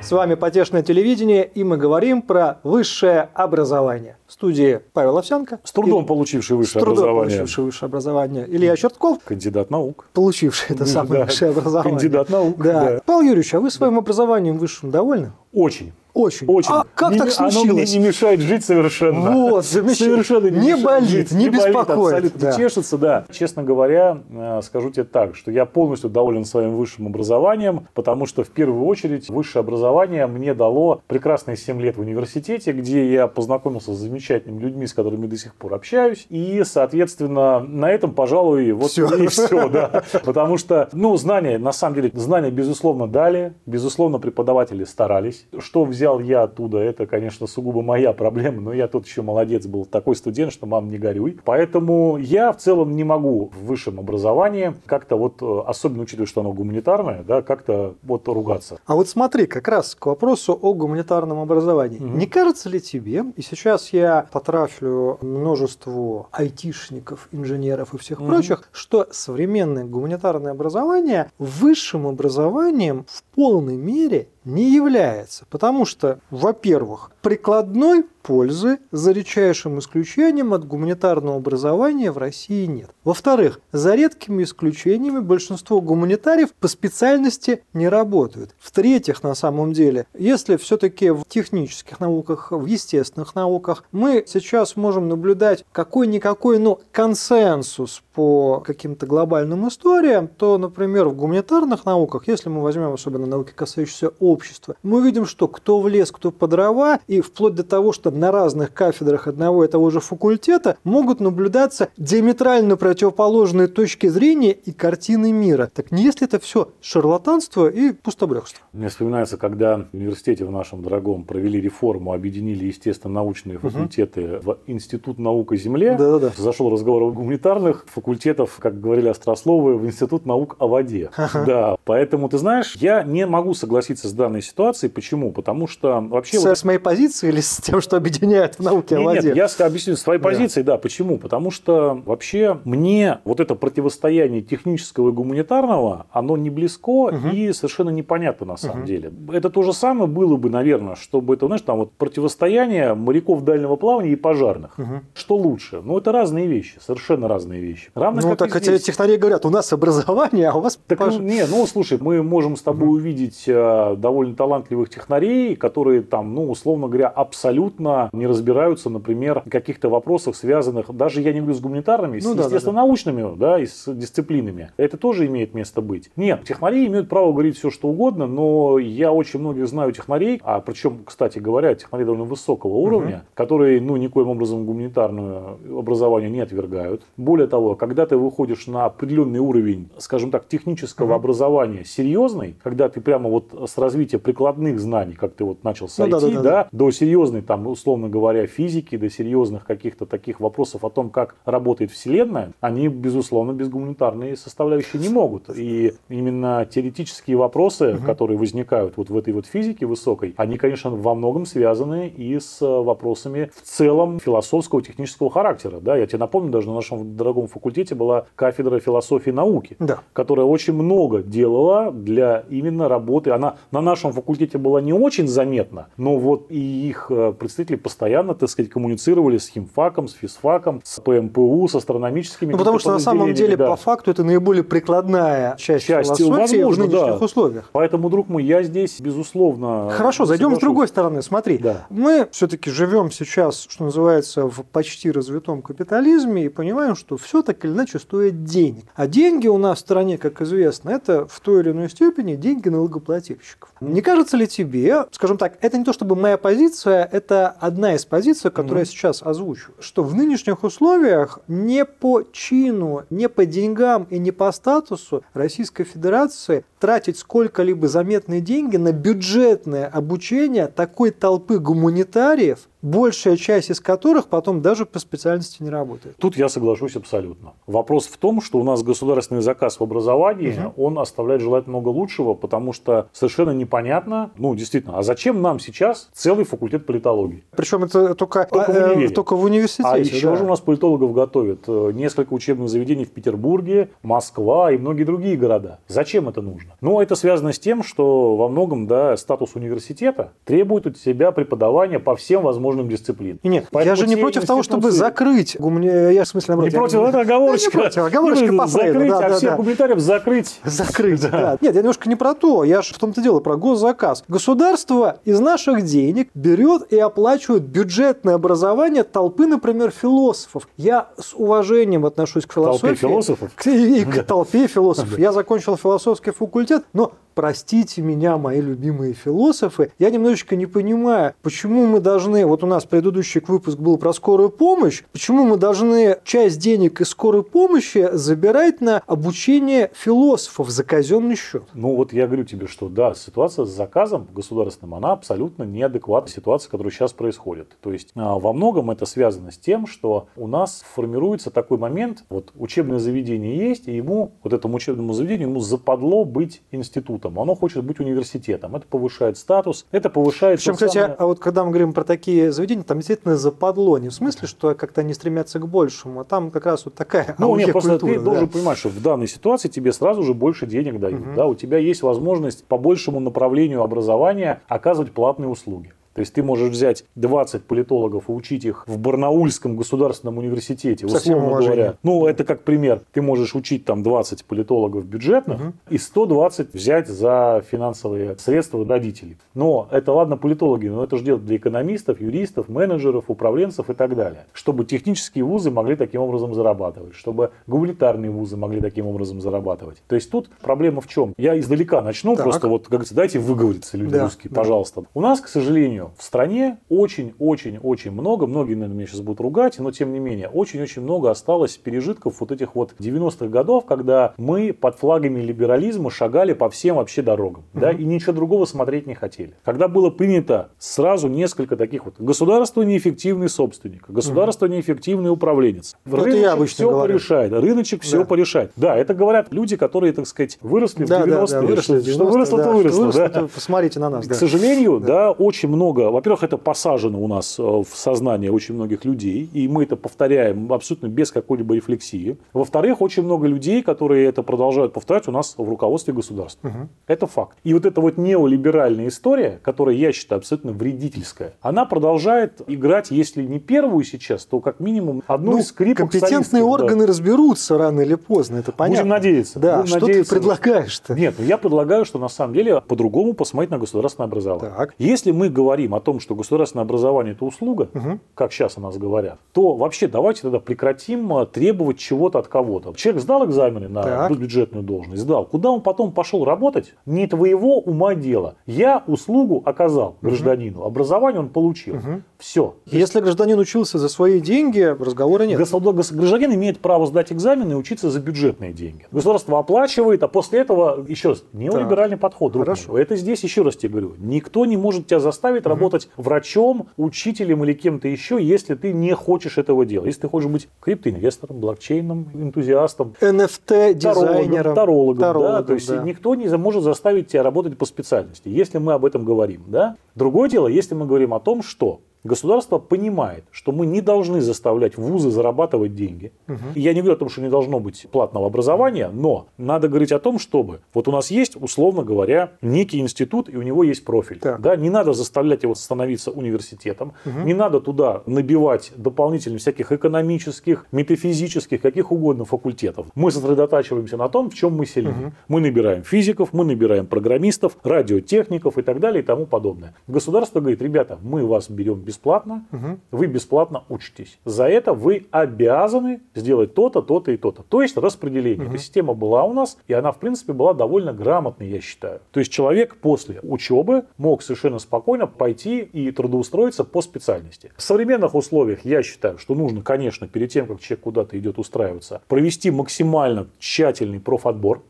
С вами «Потешное телевидение» и мы говорим про высшее образование. В студии Павел Овсянко. С трудом получивший высшее с трудом образование. получивший высшее образование. Илья Чертков, Кандидат наук. получивший это самое Да. высшее образование. Кандидат наук. Да. да. Павел Юрьевич, а вы своим образованием высшим довольны? Очень. Очень. Очень. А как Не- так Оно мне случилось? не мешает жить совершенно. Вот, замечательно. Совершенно Не мешает болит, жить, не болит, беспокоит, абсолютно да. не чешется, да. Честно говоря, э, скажу тебе так, что я полностью доволен своим высшим образованием, потому что в первую очередь высшее образование мне дало прекрасные 7 лет в университете, где я познакомился с замечательными людьми, с которыми до сих пор общаюсь. И, соответственно, на этом, пожалуй, вот Всё. и все, да. Потому что, ну, знания, на самом деле, знания, безусловно, дали, безусловно, преподаватели старались. Что взял я оттуда, это, конечно, сугубо моя проблема, но я тут еще молодец был, такой студент, что мам, не горюй. Поэтому я в целом не могу в высшем образовании как-то вот, э, особенно учитывая, что оно гуманитарное, да, как-то вот ругаться. А вот смотри, как раз к вопросу о гуманитарном образовании. Не кажется ли тебе, и сейчас я потрафлю множеству айтишников, инженеров и всех Мгм. прочих, что современное гуманитарное образование высшим образованием в полной мере не является. Потому что, во-первых, прикладной пользы за редчайшим исключением от гуманитарного образования в России нет. Во-вторых, за редкими исключениями большинство гуманитариев по специальности не работают. В-третьих, на самом деле, если все-таки в технических науках, в естественных науках мы сейчас можем наблюдать какой-никакой, но консенсус по каким-то глобальным историям, то, например, в гуманитарных науках, если мы возьмем особенно науки, касающиеся общества, мы видим, что кто в лес, кто по дрова, и вплоть до того, что на разных кафедрах одного и того же факультета могут наблюдаться диаметрально противоположные точки зрения и картины мира. Так не если это все шарлатанство и пустобрехство? Мне вспоминается, когда в университете в нашем дорогом провели реформу, объединили естественно-научные факультеты в Институт наук о Земле. Да-да-да. Зашел разговор о гуманитарных факультетов, как говорили острословы, в Институт наук о воде. Да, поэтому, ты знаешь, я не могу согласиться с данной ситуацией. Почему? Потому что вообще... С, вот- с моей позиции или с тем, что объединяет в науке нет, воде? нет, я объясню с твоей Да. позиции, да. Почему? Потому что вообще мне вот это противостояние технического и гуманитарного, оно не близко Мгм. и совершенно непонятно на самом Мгм. деле. Это то же самое было бы, наверное, чтобы это, знаешь, там вот противостояние моряков дальнего плавания и пожарных. Мгм. Что лучше? Ну, это разные вещи, совершенно разные вещи. Равно Ну, так хотя технари говорят, у нас образование, а у вас Так, пож- ну, не, ну слушай, мы можем с тобой увидеть э, довольно талантливых технарей, которые там, ну, условно говоря, абсолютно не разбираются, например, в каких-то вопросах, связанных, даже я не говорю с гуманитарными, Ну с да, да, естественно-научными, да, и с дисциплинами. Это тоже имеет место быть. Нет, технари имеют право говорить все, что угодно, но я очень многих знаю технарей, а причем, кстати говоря, технари довольно высокого уровня, которые, ну, никоим образом гуманитарное образование не отвергают. Более того, когда ты выходишь на определенный уровень, скажем так, технического Мгм. образования серьезный, когда ты прямо вот с развития прикладных знаний, как ты вот начал с Ну IT, да, да, да, да, до серьезной, там, условно говоря, физики, до серьезных каких-то таких вопросов о том, как работает Вселенная, они, безусловно, без гуманитарной составляющей не могут. И именно теоретические вопросы, Мгм. которые возникают вот в этой вот физике высокой, они, конечно, во многом связаны и с э, вопросами в целом философского, технического характера. Да? Я тебе напомню, даже на нашем дорогом факультете была кафедра философии науки Да. которая очень много делала для именно работы. Она на нашем факультете была не очень заметна, но вот и их э, представители постоянно, так сказать, коммуницировали с химфаком, с физфаком, с ПМПУ, с астрономическими Ну, потому что на самом деле, да. по факту, это наиболее прикладная часть, Часть, философии возможно, в нынешних да. условиях. Поэтому, друг мой, я здесь, безусловно... Хорошо, зайдем с соглашусь. другой стороны. Смотри, Да. мы все-таки живем сейчас, что называется, в почти развитом капитализме и понимаем, что все так или иначе стоит денег. А деньги у нас в стране, как известно, это в той или иной степени деньги налогоплательщиков. Не кажется ли тебе, скажем так, это не то чтобы моя позиция, это одна из позиций, которую я сейчас озвучу, что в нынешних условиях не по чину, не по деньгам и не по статусу Российской Федерации тратить сколько-либо заметные деньги на бюджетное обучение такой толпы гуманитариев, большая часть из которых потом даже по специальности не работает. Тут я соглашусь абсолютно. Вопрос в том, что у нас государственный заказ в образовании, он оставляет желать много лучшего, потому что совершенно непонятно, ну, действительно, а зачем нам сейчас целый факультет политологии? Причем это только, Только в э, универе. только в университете. А еще да. же у нас политологов готовят э, несколько учебных заведений в Петербурге, Москва и многие другие города. Зачем это нужно? Ну, это связано с тем, что во многом да, статус университета требует от себя преподавания по всем возможным дисциплинам. Нет, я Поэтому же не против того, чтобы закрыть гумани- Я в смысле, наоборот, Не я- против, это оговорочка. Я не против, оговорочка по Закрыть, да, а да, всех да. гуманитариев закрыть. Закрыть, Да. да. Нет, я немножко не про то. Я же в том-то дело про госзаказ. Государство из наших денег берет и оплачивает бюджетное образование толпы, например, философов. Я с уважением отношусь к толпе философии. философов? К- И к толпе философов. Я закончил философский факультет, но простите меня, мои любимые философы, я немножечко не понимаю, почему мы должны, вот у нас предыдущий выпуск был про скорую помощь, почему мы должны часть денег из скорой помощи забирать на обучение философов за казенный счет. Ну вот я говорю тебе, что да, ситуация с заказом государственным, она абсолютно неадекватна ситуации, которая сейчас происходит. То есть а, во многом это связано с тем, что у нас формируется такой момент, вот учебное заведение есть, и ему, вот этому учебному заведению, ему западло быть институтом. Оно хочет быть университетом. Это повышает статус, это повышает... Причем, кстати, самое- а вот когда мы говорим про такие заведения, там действительно западло. Не в смысле, что как-то они стремятся к большему, а там как раз вот такая Ну, нет, просто культура. ты должен понимать, что в данной ситуации тебе сразу же больше денег дают. Мгм. Да, у тебя есть возможность по большему направлению образования оказывать платные услуги. То есть ты можешь взять 20 политологов и учить их в Барнаульском государственном университете, Со всем условно уважением. говоря. Ну, это как пример. Ты можешь учить там 20 политологов бюджетных Мгм. и 120 взять за финансовые средства родителей. Но это ладно политологи, но это же делают для экономистов, юристов, менеджеров, управленцев и так далее. Чтобы технические вузы могли таким образом зарабатывать, чтобы гуманитарные вузы могли таким образом зарабатывать. То есть тут проблема в чем? Я издалека начну, Так. просто вот, как говорится, дайте выговориться, люди Да, русские, да. пожалуйста. У нас, к сожалению, в стране очень-очень-очень много, многие, наверное, меня сейчас будут ругать, но тем не менее, очень-очень много осталось пережитков вот этих вот 90-х годов, когда мы под флагами либерализма шагали по всем вообще дорогам, да, и ничего другого смотреть не хотели. Когда было принято сразу несколько таких вот государство неэффективный собственник, государство неэффективный управленец. Ну, это я обычно все говорю. порешает, рыночек все Да. порешает. Да, это говорят люди, которые, так сказать, выросли в Да, да, 90-е. да, выросли в что, 90-е, что выросло, да, то что выросло. выросло, да. то посмотрите на нас. К да. сожалению, да. очень много. Во-первых, это посажено у нас э, в сознание очень многих людей, и мы это повторяем абсолютно без какой-либо рефлексии. Во-вторых, очень много людей, которые это продолжают повторять у нас в руководстве государства. Мгм. Это факт. И вот эта вот неолиберальная история, которая, я считаю, абсолютно вредительская, она продолжает играть, если не первую сейчас, то как минимум одну Ну, из скрипок компетентные солистских, да. органы разберутся рано или поздно, это понятно. Будем надеяться. Да, Будем что надеяться. ты предлагаешь-то? Нет, ну я предлагаю, что на самом деле по-другому посмотреть на государственное образование. Так. Если мы говорим о том, что государственное образование это услуга, Мгм. как сейчас о нас говорят, то вообще давайте тогда прекратим э, требовать чего-то от кого-то. Человек сдал экзамены на Так. бюджетную должность, сдал. Куда он потом пошел работать? Не твоего ума дело. Я услугу оказал гражданину, образование он получил. Мгм. Все. Если гражданин учился за свои деньги, разговора нет. Гражданин имеет право сдать экзамен и учиться за бюджетные деньги. Государство оплачивает, а после этого, еще раз, неолиберальный подход. друг Хорошо. мой. Это здесь, еще раз тебе говорю, никто не может тебя заставить работать врачом, учителем или кем-то еще, если ты не хочешь этого делать. Если ты хочешь быть криптоинвестором, блокчейном, энтузиастом, NFT тарологом, дизайнером, тарологом, да, тарологом, то есть да. никто не может заставить тебя работать по специальности, если мы об этом говорим, да. Другое дело, если мы говорим о том, что государство понимает, что мы не должны заставлять вузы зарабатывать деньги. И Я не говорю о том, что не должно быть платного образования, но надо говорить о том, чтобы вот у нас есть, условно говоря, некий институт, и у него есть профиль. Так. Да, не надо заставлять его становиться университетом, не надо туда набивать дополнительно всяких экономических, метафизических, каких угодно факультетов. Мы сосредотачиваемся на том, в чем мы сильны. Мы набираем физиков, мы набираем программистов, радиотехников и так далее и тому подобное. Государство говорит, ребята, мы вас берем бесплатно, вы бесплатно учитесь. За это вы обязаны сделать то-то, то-то и то-то. То есть распределение. Эта система была у нас, и она, в принципе, была довольно грамотной, я считаю. То есть человек после учебы мог совершенно спокойно пойти и трудоустроиться по специальности. В современных условиях я считаю, что нужно, конечно, перед тем, как человек куда-то идет устраиваться, провести максимально тщательный профотбор,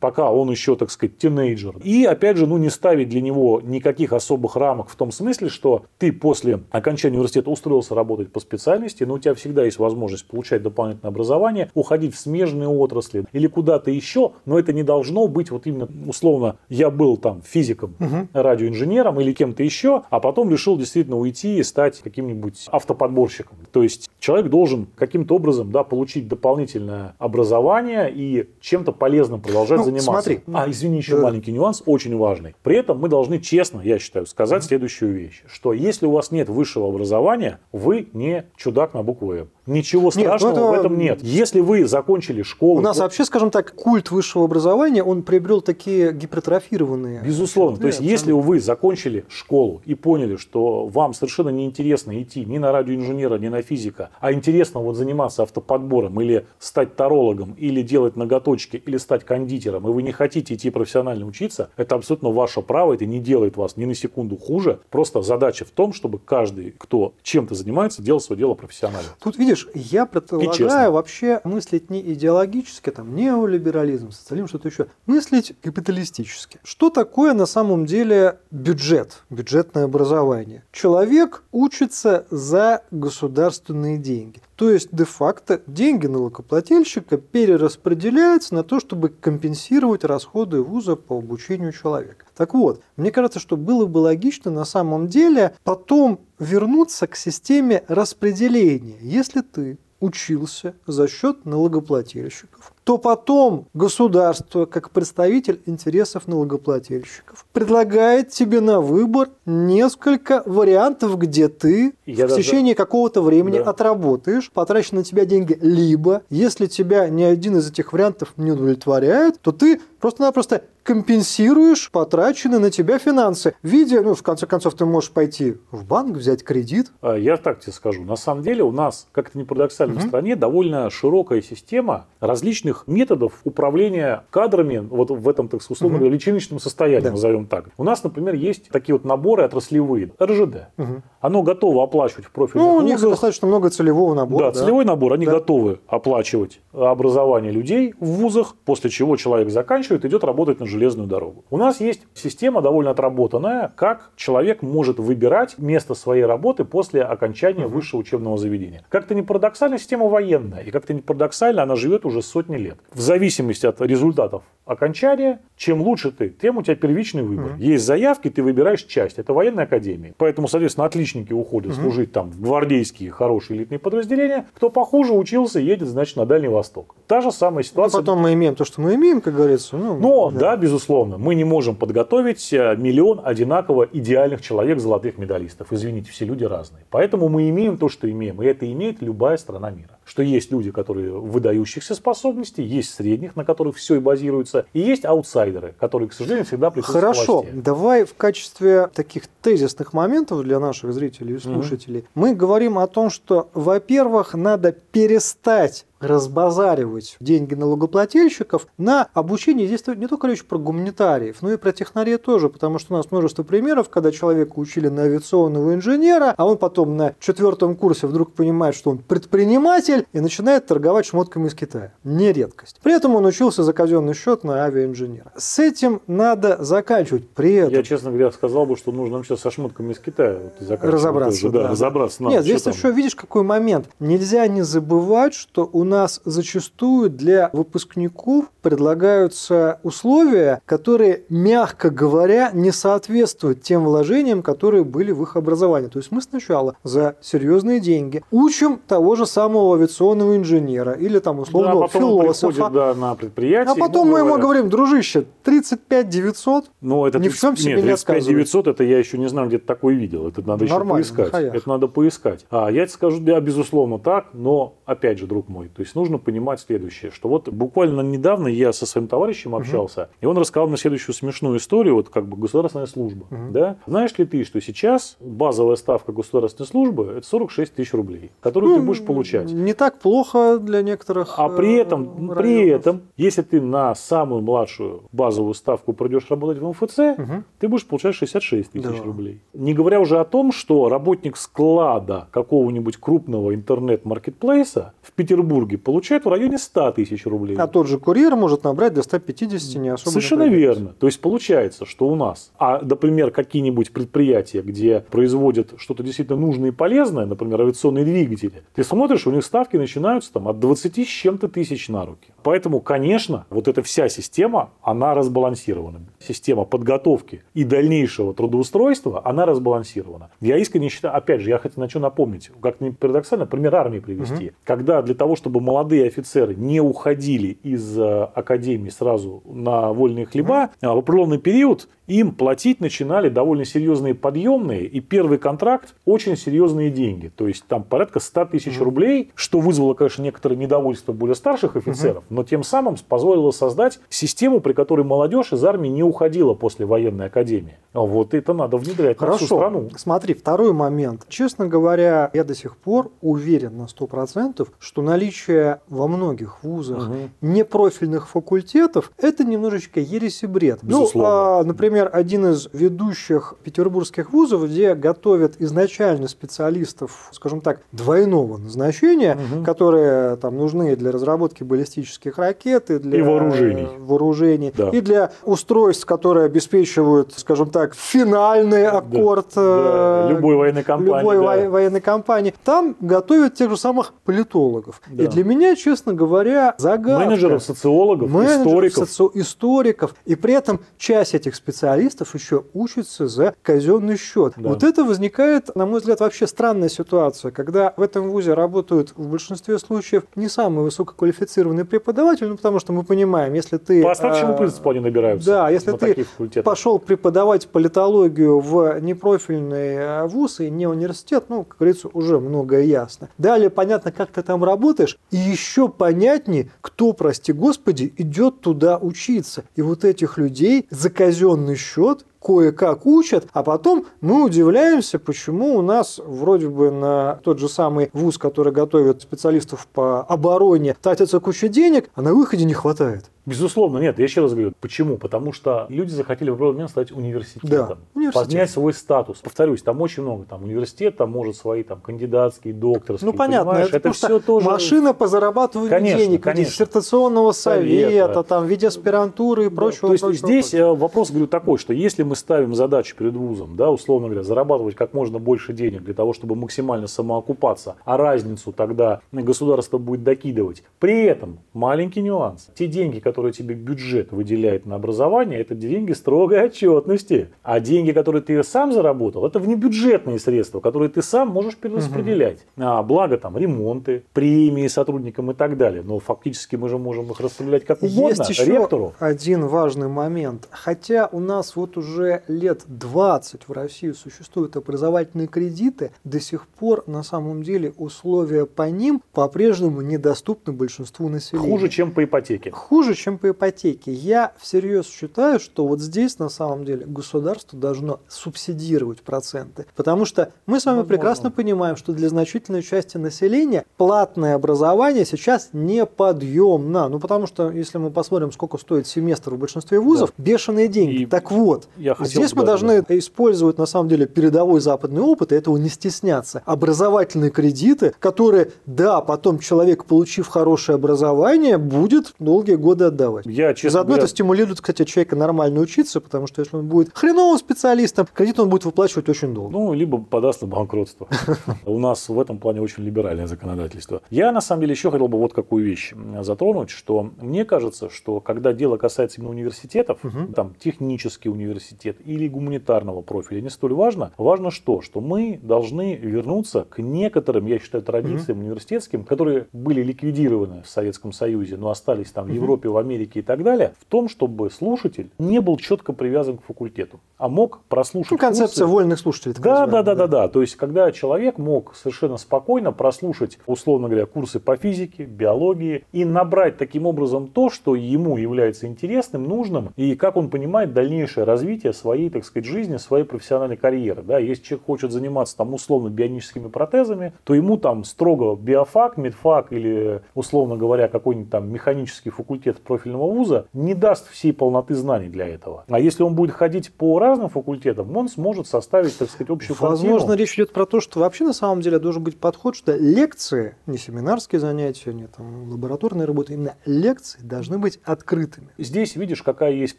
пока он еще, так сказать, тинейджер. И, опять же, ну, не ставить для него никаких особых рамок в том смысле, что ты после окончания университета устроился работать по специальности, но у тебя всегда есть возможность получать дополнительное образование, уходить в смежные отрасли или куда-то еще, но это не должно быть вот именно условно я был там физиком, угу. радиоинженером или кем-то еще, а потом решил действительно уйти и стать каким-нибудь автоподборщиком. То есть человек должен каким-то образом да, получить дополнительное образование и чем-то полезным продолжать ну, заниматься. Смотри. А, извини, еще да. маленький нюанс, очень важный. При этом мы должны честно, я считаю, сказать угу. следующую вещь, что если у вас нет высшего образования, вы не чудак на букву М. Ничего страшного нет, ну это... в этом нет. Если вы закончили школу... У нас вообще, скажем так, культ высшего образования, он приобрел такие гипертрофированные... Безусловно. То есть, если вы закончили школу и поняли, что вам совершенно неинтересно идти ни на радиоинженера, ни на физика, а интересно вот заниматься автоподбором или стать тарологом, или делать ноготочки, или стать кондитером, и вы не хотите идти профессионально учиться, это абсолютно ваше право, это не делает вас ни на секунду хуже. Просто задача в том, чтобы каждый, кто чем-то занимается, делал свое дело профессионально. Тут, видишь, видишь, я предлагаю вообще мыслить не идеологически, там, неолиберализм, социализм, что-то еще. Мыслить капиталистически. Что такое на самом деле бюджет, бюджетное образование? Человек учится за государственные деньги. То есть, де-факто, деньги налогоплательщика перераспределяются на то, чтобы компенсировать расходы вуза по обучению человека. Так вот, мне кажется, что было бы логично на самом деле потом вернуться к системе распределения. Если ты учился за счет налогоплательщиков, то потом государство, как представитель интересов налогоплательщиков, предлагает тебе на выбор несколько вариантов, где ты Я в даже... течение какого-то времени да. отработаешь, потратишь на тебя деньги, либо, если тебя ни один из этих вариантов не удовлетворяет, то ты просто-напросто компенсируешь потраченные на тебя финансы. В виде, ну, в конце концов, ты можешь пойти в банк, взять кредит. А, я так тебе скажу. На самом деле у нас, как это не парадоксально, угу. в стране довольно широкая система различных методов управления кадрами вот в этом, так условно угу. личиночном состоянии, да. назовем так. У нас, например, есть такие вот наборы отраслевые. РЖД. Угу. Оно готово оплачивать в профильных Ну, у них достаточно много целевого набора. Да, да. целевой набор. Они да. готовы оплачивать образование людей в вузах, после чего человек заканчивает, идет работать на железную дорогу. У нас есть система довольно отработанная, как человек может выбирать место своей работы после окончания угу. высшего учебного заведения. Как-то не парадоксально, система военная, и как-то не парадоксально, она живет уже сотни лет. В зависимости от результатов окончания, чем лучше ты, тем у тебя первичный выбор. Угу. Есть заявки, ты выбираешь часть. Это военная академия. Поэтому, соответственно, отличники уходят угу. служить там в гвардейские хорошие элитные подразделения. Кто похуже учился, едет, значит, на Дальний Восток. Та же самая ну, ситуация. Ну, потом мы имеем то, что мы имеем, как говорится. Ну, Но, да. да, безусловно, мы не можем подготовить э, миллион одинаково идеальных человек, золотых медалистов. Извините, все люди разные. Поэтому мы имеем то, что имеем. И это имеет любая страна мира. Что есть люди, которые выдающихся способностей, есть средних, на которых все и базируется, и есть аутсайдеры, которые, к сожалению, всегда присутствуют Хорошо, власти. давай в качестве таких тезисных моментов для наших зрителей и слушателей mm-hmm. мы говорим о том, что, во-первых, надо перестать разбазаривать деньги налогоплательщиков на обучение. Здесь не только речь про гуманитариев, но и про технарей тоже, потому что у нас множество примеров, когда человека учили на авиационного инженера, а он потом на четвертом курсе вдруг понимает, что он предприниматель и начинает торговать шмотками из Китая. Не редкость. При этом он учился за казенный счет на авиаинженера. С этим надо заканчивать. При этом... Я, честно говоря, сказал бы, что нужно сейчас со шмотками из Китая вот, разобраться. Тоже, да, да, разобраться. Надо, Нет, здесь еще видишь, какой момент. Нельзя не забывать, что у нас зачастую для выпускников предлагаются условия, которые, мягко говоря, не соответствуют тем вложениям, которые были в их образование. То есть мы сначала за серьезные деньги учим того же самого авиационного инженера или там условного да, философа. Приходит, да, на предприятие. А потом мы ему говорим, дружище, 35 900, ну, это ни 30, в чем себе нет, 35 не 900, это я еще не знаю, где-то такое видел. Это надо Нормально, еще поискать. Это надо поискать. А я тебе скажу, да, безусловно так, но опять же, друг мой, то есть нужно понимать следующее, что вот буквально недавно я со своим товарищем общался, угу. и он рассказал мне следующую смешную историю, вот как бы государственная служба. Угу. Да? Знаешь ли ты, что сейчас базовая ставка государственной службы это 46 тысяч рублей, которые ну, ты будешь получать. Не так плохо для некоторых. А при этом, районов. при этом, если ты на самую младшую базовую ставку придешь работать в МФЦ, угу. ты будешь получать 66 тысяч да. рублей. Не говоря уже о том, что работник склада какого-нибудь крупного интернет-маркетплейса в Петербурге Петербурге получают в районе 100 тысяч рублей. А тот же курьер может набрать до 150 не особо. Совершенно верно. То есть получается, что у нас, а, например, какие-нибудь предприятия, где производят что-то действительно нужное и полезное, например, авиационные двигатели, ты смотришь, у них ставки начинаются там от 20 с чем-то тысяч на руки. Поэтому, конечно, вот эта вся система, она разбалансирована. Система подготовки и дальнейшего трудоустройства, она разбалансирована. Я искренне считаю, опять же, я хочу начну напомнить, как ни парадоксально, пример армии привести. Угу. Когда для того, чтобы молодые офицеры не уходили из э, академии сразу на вольные хлеба, угу. в определенный период им платить начинали довольно серьезные подъемные, и первый контракт очень серьезные деньги. То есть там порядка 100 тысяч рублей, что вызвало, конечно, некоторое недовольство более старших офицеров, но тем самым позволило создать систему, при которой молодежь из армии не уходила после военной академии. Вот это надо внедрять Хорошо. на всю страну. Смотри, второй момент. Честно говоря, я до сих пор уверен на 100%, что наличие во многих вузах угу. непрофильных факультетов – это немножечко ересь и бред. Ну, Безусловно. Ну, а, например, один из ведущих петербургских вузов, где готовят изначально специалистов, скажем так, двойного назначения, угу. которые там нужны для разработки баллистических ракет и для и вооружений, вооружений да. и для устройств, которые обеспечивают, скажем так, финальный аккорд да. Да. Э, любой военной компании. Любой да. военной компании. Там готовят тех же самых политологов. Да. И для меня, честно говоря, загадка. Менеджеров, социологов, менеджеров, историков. Соци... историков. И при этом часть этих специалистов еще учится за казенный счет. Да. Вот это возникает, на мой взгляд, вообще странная ситуация, когда в этом вузе работают в большинстве случаев не самые высококвалифицированные преподаватели, ну потому что мы понимаем, если ты... По оставшему а, принципу они набираются. Да, если ты пошел преподавать политологию в непрофильный э, вуз и не университет, ну, как говорится, уже многое ясно. Далее понятно, как ты там работаешь, и еще понятнее, кто, прости господи, идет туда учиться. И вот этих людей за казенный счет кое-как учат, а потом мы удивляемся, почему у нас вроде бы на тот же самый вуз, который готовит специалистов по обороне, тратится куча денег, а на выходе не хватает. Безусловно, нет. Я еще раз говорю, почему? Потому что люди захотели в определенный момент стать университетом, да, университет. поднять свой статус. Повторюсь, там очень много. Там университет, там может свои там кандидатские, докторские. Ну понятно, это, это все тоже машина по зарабатыванию конечно, денег, конечно. диссертационного совета, совета, там в виде аспирантуры и прочего. Да, то есть прочего, здесь прочего. вопрос говорю такой, что если мы ставим задачу перед вузом, да, условно говоря, зарабатывать как можно больше денег для того, чтобы максимально самоокупаться, а разницу тогда государство будет докидывать. При этом маленький нюанс: те деньги, которые которые тебе бюджет выделяет на образование, это деньги строгой отчетности. А деньги, которые ты сам заработал, это внебюджетные средства, которые ты сам можешь перераспределять. Угу. А, благо там ремонты, премии сотрудникам и так далее. Но фактически мы же можем их распределять как угодно Есть еще ректору. один важный момент. Хотя у нас вот уже лет 20 в России существуют образовательные кредиты, до сих пор на самом деле условия по ним по-прежнему недоступны большинству населения. Хуже, чем по ипотеке. Хуже, чем по ипотеке. Я всерьез считаю, что вот здесь на самом деле государство должно субсидировать проценты. Потому что мы с вами Возможно. прекрасно понимаем, что для значительной части населения платное образование сейчас неподъемно. Ну потому что если мы посмотрим, сколько стоит семестр в большинстве вузов, да. бешеные деньги. И так вот, здесь мы должны да. использовать на самом деле передовой западный опыт и этого не стесняться. Образовательные кредиты, которые, да, потом человек, получив хорошее образование, будет долгие годы отдавать. Я, честно Заодно говоря... это стимулирует, кстати, человека нормально учиться, потому что если он будет хреновым специалистом, кредит он будет выплачивать очень долго. Ну, либо подаст на банкротство. У нас в этом плане очень либеральное законодательство. Я, на самом деле, еще хотел бы вот какую вещь затронуть, что мне кажется, что когда дело касается именно университетов, там, технический университет или гуманитарного профиля, не столь важно. Важно что? Что мы должны вернуться к некоторым, я считаю, традициям университетским, которые были ликвидированы в Советском Союзе, но остались там в Европе, в Америке и так далее, в том, чтобы слушатель не был четко привязан к факультету, а мог прослушать. Ну, концепция курсы. вольных слушателей. Да, да, да, да, да. То есть, когда человек мог совершенно спокойно прослушать, условно говоря, курсы по физике, биологии и набрать таким образом то, что ему является интересным, нужным и как он понимает дальнейшее развитие своей, так сказать, жизни, своей профессиональной карьеры. Да? Если человек хочет заниматься там условно бионическими протезами, то ему там строго биофак, медфак или, условно говоря, какой-нибудь там механический факультет профильного вуза не даст всей полноты знаний для этого. А если он будет ходить по разным факультетам, он сможет составить, так сказать, общую Возможно, картину. речь идет про то, что вообще на самом деле должен быть подход, что лекции, не семинарские занятия, не там лабораторные работы, именно лекции должны быть открытыми. Здесь видишь, какая есть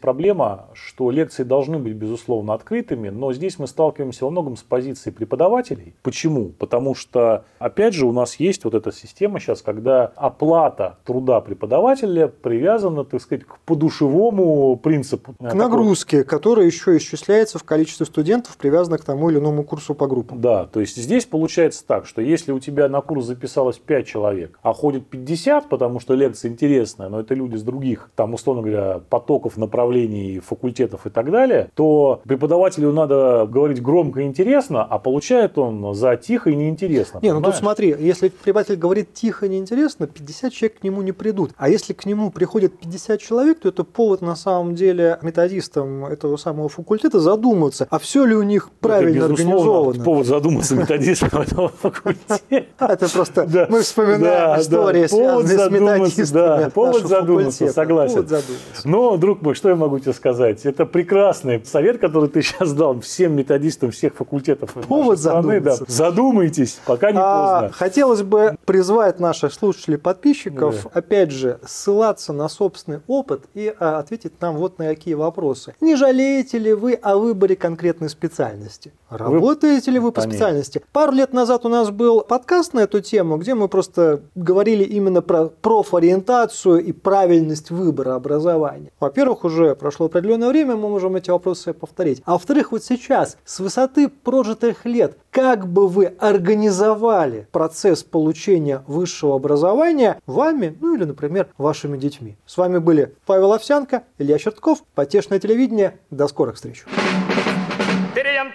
проблема, что лекции должны быть, безусловно, открытыми, но здесь мы сталкиваемся во многом с позицией преподавателей. Почему? Потому что, опять же, у нас есть вот эта система сейчас, когда оплата труда преподавателя привязана, так сказать, к подушевому принципу. К нагрузке, которая еще исчисляется в количестве студентов, привязанных к тому или иному курсу по группам. Да, то есть здесь получается так, что если у тебя на курс записалось 5 человек, а ходит 50, потому что лекция интересная, но это люди с других, там, условно говоря, потоков, направлений, факультетов и так далее, то преподавателю надо говорить громко и интересно, а получает он за тихо и неинтересно. Не, ну тут понимаешь? смотри, если преподаватель говорит тихо и неинтересно, 50 человек к нему не придут. А если к нему приходит 50 человек, то это повод на самом деле методистам этого самого факультета задуматься, а все ли у них правильно это, организовано. повод задуматься методистам этого факультета. Это просто мы вспоминаем истории, связанные с методистами повод задуматься, согласен. Но, друг мой, что я могу тебе сказать? Это прекрасный совет, который ты сейчас дал всем методистам всех факультетов Повод страны. Да. Задумайтесь, пока не А, поздно. хотелось бы призвать наших слушателей, подписчиков, опять же, ссылаться на собственный опыт и а, ответить нам вот на какие вопросы. Не жалеете ли вы о выборе конкретной специальности? Работаете ли вы по Конечно. специальности? Пару лет назад у нас был подкаст на эту тему, где мы просто говорили именно про профориентацию и правильность выбора образования. Во-первых, уже прошло определенное время, мы можем эти вопросы повторить. А во-вторых, вот сейчас, с высоты прожитых лет, как бы вы организовали процесс получения высшего образования вами, ну или, например, вашими детьми. С вами были Павел Овсянко, Илья Чертков, Потешное телевидение. До скорых встреч. Тирям,